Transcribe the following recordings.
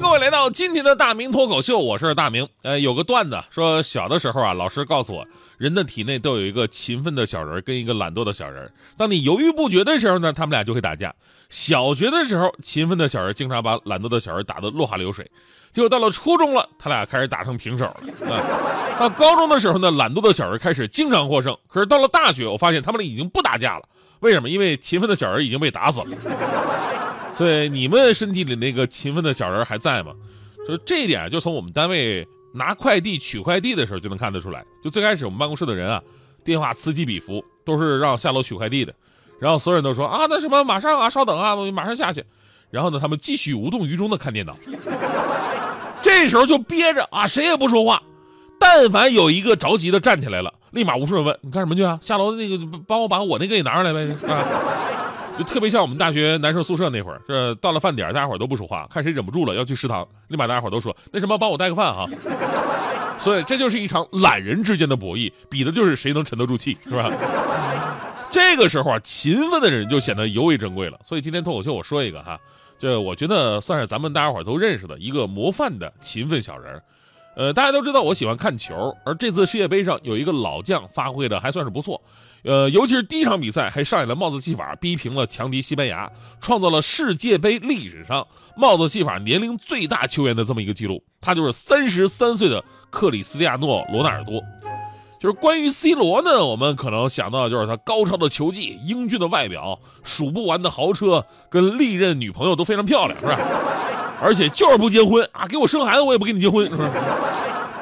各位来到今天的大明脱口秀，我是大明。呃，有个段子说，小的时候啊，老师告诉我，人的体内都有一个勤奋的小人跟一个懒惰的小人。当你犹豫不决的时候呢，他们俩就会打架。小学的时候，勤奋的小人经常把懒惰的小人打得落花流水。结果到了初中了，他俩开始打成平手了。啊，到高中的时候呢，懒惰的小人开始经常获胜。可是到了大学，我发现他们俩已经不打架了。为什么？因为勤奋的小人已经被打死了。所以你们身体里那个勤奋的小人还在吗？就这一点，就从我们单位拿快递、取快递的时候就能看得出来。就最开始我们办公室的人啊，电话此起彼伏，都是让下楼取快递的。然后所有人都说啊，那什么，马上啊，稍等啊，马上下去。然后呢，他们继续无动于衷的看电脑。这时候就憋着啊，谁也不说话。但凡有一个着急的站起来了，立马无数人问你干什么去啊？下楼那个帮我把我那个也拿上来呗啊。就特别像我们大学男生宿舍那会儿，是到了饭点，大家伙都不说话，看谁忍不住了要去食堂，立马大家伙都说那什么帮我带个饭哈。所以这就是一场懒人之间的博弈，比的就是谁能沉得住气，是吧？这个时候啊，勤奋的人就显得尤为珍贵了。所以今天脱口秀我说一个哈，这我觉得算是咱们大家伙都认识的一个模范的勤奋小人。呃，大家都知道我喜欢看球，而这次世界杯上有一个老将发挥的还算是不错。呃，尤其是第一场比赛还上演了帽子戏法，逼平了强敌西班牙，创造了世界杯历史上帽子戏法年龄最大球员的这么一个记录。他就是三十三岁的克里斯蒂亚诺·罗纳尔多。就是关于 C 罗呢，我们可能想到就是他高超的球技、英俊的外表、数不完的豪车，跟历任女朋友都非常漂亮，是吧？而且就是不结婚啊，给我生孩子我也不跟你结婚，是吧？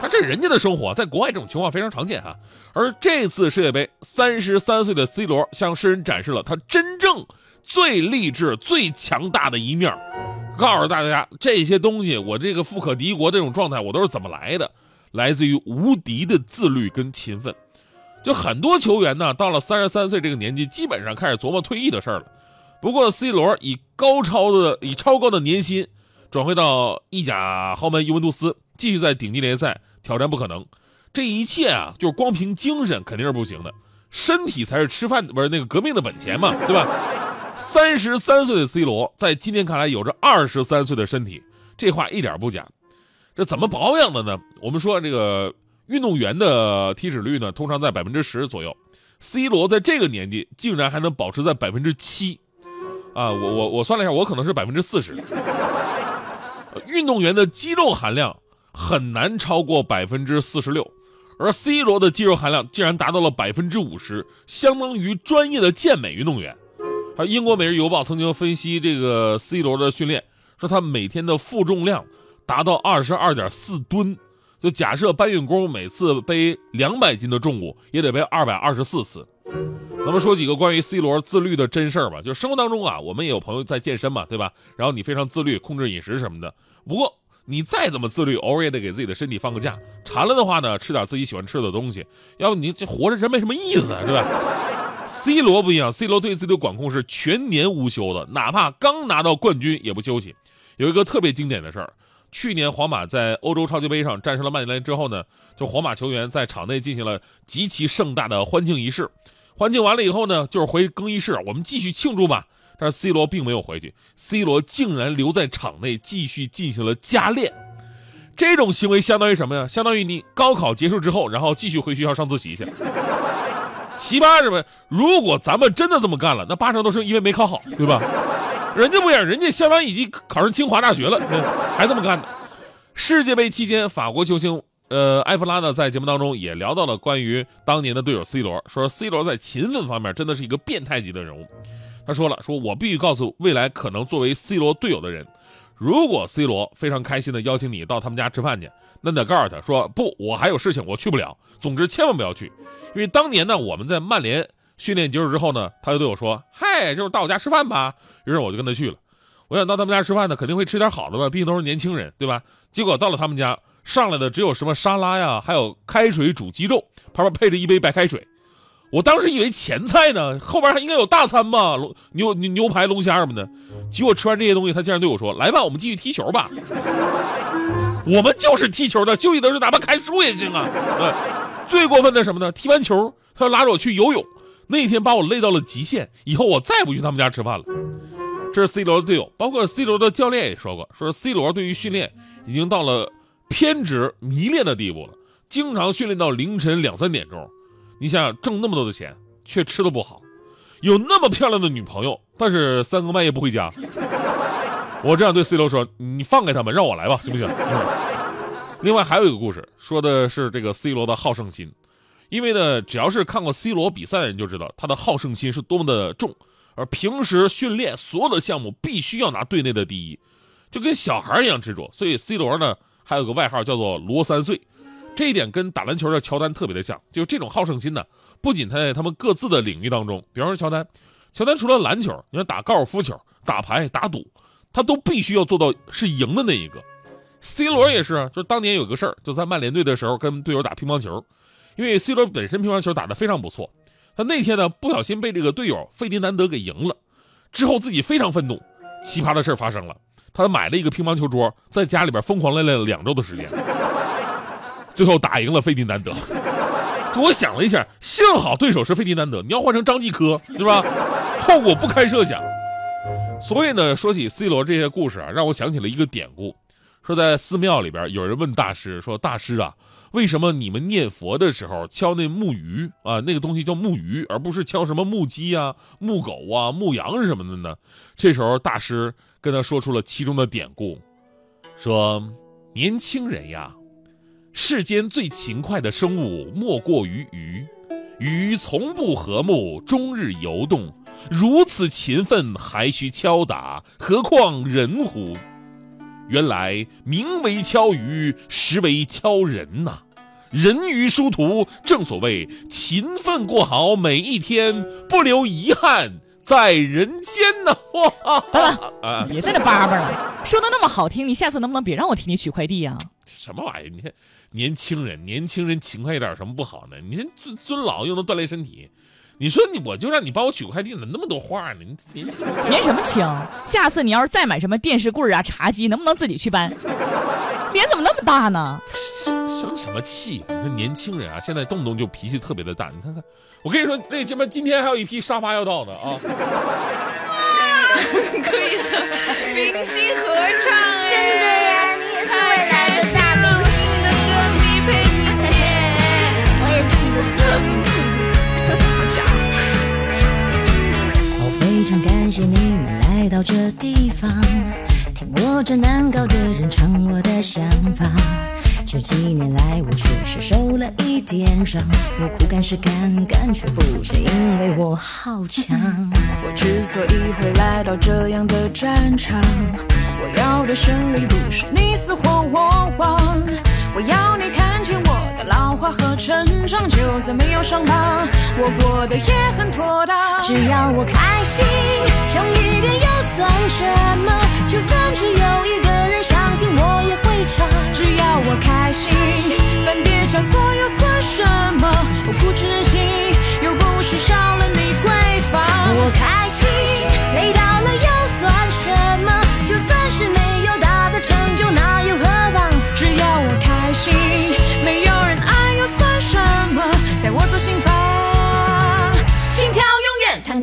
这人家的生活，在国外这种情况非常常见哈。而这次世界杯，三十三岁的 C 罗向世人展示了他真正最励志、最强大的一面，告诉大家这些东西，我这个富可敌国这种状态，我都是怎么来的？来自于无敌的自律跟勤奋。就很多球员呢，到了三十三岁这个年纪，基本上开始琢磨退役的事儿了。不过 C 罗以高超的、以超高的年薪转回到意甲豪门尤文图斯。继续在顶级联赛挑战不可能，这一切啊，就是光凭精神肯定是不行的，身体才是吃饭不是那个革命的本钱嘛，对吧？三十三岁的 C 罗，在今天看来有着二十三岁的身体，这话一点不假。这怎么保养的呢？我们说这个运动员的体脂率呢，通常在百分之十左右，C 罗在这个年纪竟然还能保持在百分之七，啊，我我我算了一下，我可能是百分之四十。运动员的肌肉含量。很难超过百分之四十六，而 C 罗的肌肉含量竟然达到了百分之五十，相当于专业的健美运动员。而英国《每日邮报》曾经分析这个 C 罗的训练，说他每天的负重量达到二十二点四吨。就假设搬运工每次背两百斤的重物，也得背二百二十四次。咱们说几个关于 C 罗自律的真事儿吧。就生活当中啊，我们也有朋友在健身嘛，对吧？然后你非常自律，控制饮食什么的。不过，你再怎么自律，偶尔也得给自己的身体放个假。馋了的话呢，吃点自己喜欢吃的东西。要不你这活着真没什么意思，对吧？C 罗不一样，C 罗对自己的管控是全年无休的，哪怕刚拿到冠军也不休息。有一个特别经典的事儿，去年皇马在欧洲超级杯上战胜了曼联之后呢，就皇马球员在场内进行了极其盛大的欢庆仪式。欢庆完了以后呢，就是回更衣室，我们继续庆祝吧。但是 C 罗并没有回去，C 罗竟然留在场内继续进行了加练。这种行为相当于什么呀？相当于你高考结束之后，然后继续回学校上自习去。奇葩什么？如果咱们真的这么干了，那八成都是因为没考好，对吧？人家不一样，人家相当于已经考上清华大学了，还这么干呢。世界杯期间，法国球星呃埃弗拉呢在节目当中也聊到了关于当年的队友 C 罗，说 C 罗在勤奋方面真的是一个变态级的人物。他说了：“说我必须告诉未来可能作为 C 罗队友的人，如果 C 罗非常开心的邀请你到他们家吃饭去，那得告诉他说不，我还有事情，我去不了。总之千万不要去，因为当年呢，我们在曼联训练结束之后呢，他就对我说：‘嗨，就是到我家吃饭吧。’于是我就跟他去了。我想到他们家吃饭呢，肯定会吃点好的吧，毕竟都是年轻人，对吧？结果到了他们家，上来的只有什么沙拉呀，还有开水煮鸡肉，旁边配着一杯白开水。我当时以为前菜呢，后边还应该有大餐吧，牛牛牛排、龙虾什么的。结果吃完这些东西，他竟然对我说：“来吧，我们继续踢球吧。”我们就是踢球的，休息的时候哪怕看书也行啊。呃，最过分的什么呢？踢完球，他要拉着我去游泳。那天把我累到了极限，以后我再也不去他们家吃饭了。这是 C 罗的队友，包括 C 罗的教练也说过，说 C 罗对于训练已经到了偏执迷恋的地步了，经常训练到凌晨两三点钟。你想想，挣那么多的钱，却吃的不好，有那么漂亮的女朋友，但是三更半夜不回家。我这样对 C 罗说：“你放开他们，让我来吧，行不行？”另外还有一个故事，说的是这个 C 罗的好胜心。因为呢，只要是看过 C 罗比赛的人就知道他的好胜心是多么的重，而平时训练所有的项目必须要拿队内的第一，就跟小孩一样执着。所以 C 罗呢还有个外号叫做“罗三岁”，这一点跟打篮球的乔丹特别的像。就是这种好胜心呢，不仅他在他们各自的领域当中，比方说乔丹，乔丹除了篮球，你说打高尔夫球、打牌、打赌，他都必须要做到是赢的那一个。C 罗也是，就是当年有个事儿，就在曼联队的时候跟队友打乒乓球。因为 C 罗本身乒乓球打得非常不错，他那天呢不小心被这个队友费迪南德给赢了，之后自己非常愤怒，奇葩的事儿发生了，他买了一个乒乓球桌，在家里边疯狂练了两周的时间，最后打赢了费迪南德。就我想了一下，幸好对手是费迪南德，你要换成张继科，对吧？后果不堪设想。所以呢，说起 C 罗这些故事啊，让我想起了一个典故，说在寺庙里边，有人问大师说：“大师啊。”为什么你们念佛的时候敲那木鱼啊？那个东西叫木鱼，而不是敲什么木鸡啊、木狗啊、牧羊什么的呢？这时候大师跟他说出了其中的典故，说：“年轻人呀，世间最勤快的生物莫过于鱼，鱼从不和睦，终日游动，如此勤奋还需敲打，何况人乎？原来名为敲鱼，实为敲人呐。”人鱼殊途，正所谓勤奋过好每一天，不留遗憾在人间呢。哇，得 了，别在那叭叭了，说的那么好听，你下次能不能别让我替你取快递呀？什么玩意儿？你看，年轻人，年轻人勤快一点有什么不好呢？你这尊尊老又能锻炼身体，你说你我就让你帮我取快递，怎么那么多话呢？你年轻年什么轻？下次你要是再买什么电视柜啊、茶几，能不能自己去搬？脸怎么那么大呢？生什么气？你说年轻人啊，现在动不动就脾气特别的大。你看看，我跟你说，那什么，今天还有一批沙发要到呢啊！可以和明星合唱，真的呀，你也是未来的大明星的歌迷陪你见，我也是你的歌迷。我非常感谢你们来到这地方。听我这难搞的人唱我的想法，这几年来我确实受了一点伤，我苦干是干干，却不是因为我好强。我之所以会来到这样的战场，我要的胜利不是你死或我亡，我要你看见我的老化和成长，就算没有伤疤，我过得也很妥当。只要我开心，强一点又算什么？就算只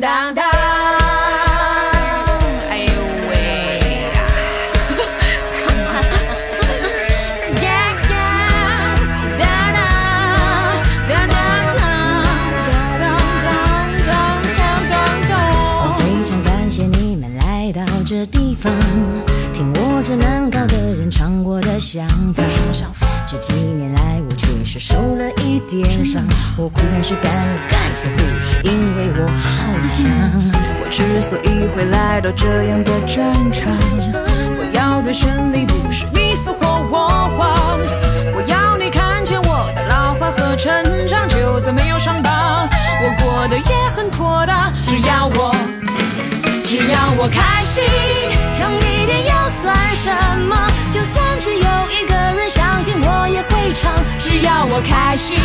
永远坦荡荡。听我这难搞的人唱我的想法。这几年来我确实受了一点伤，我固然是干干，却不是因为我好强。我之所以会来到这样的战场，我要的胜利不是你死或我亡，我要你看见我的老化和成长，就算没有伤疤，我过得也很妥当。只要我，只要我开心。我开心。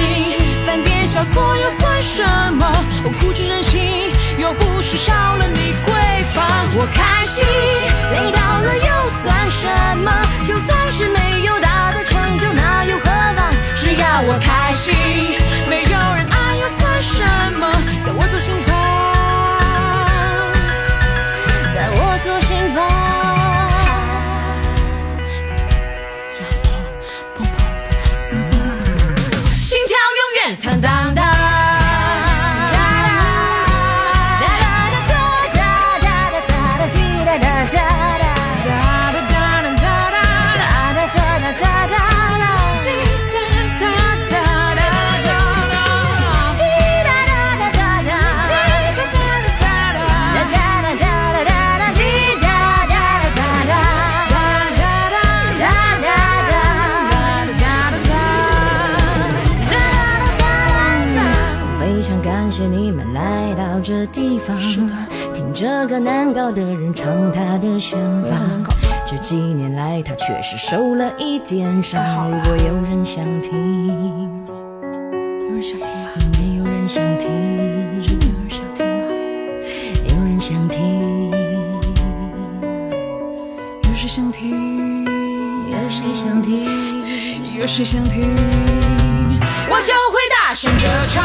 犯点小错又算什么？我固执任性，又不是少了你闺房。我开心，累倒了又算什么？就算是没有大的成就，那又何妨？只要我开心，地方，听这个难搞的人唱他的想法。这几年来，他确实受了一点伤。如果有人想听，有人想听吗？有没有人想听？真的有人想听吗？有人想听，有谁想听？有谁想听？有谁想听？我就会大声歌唱。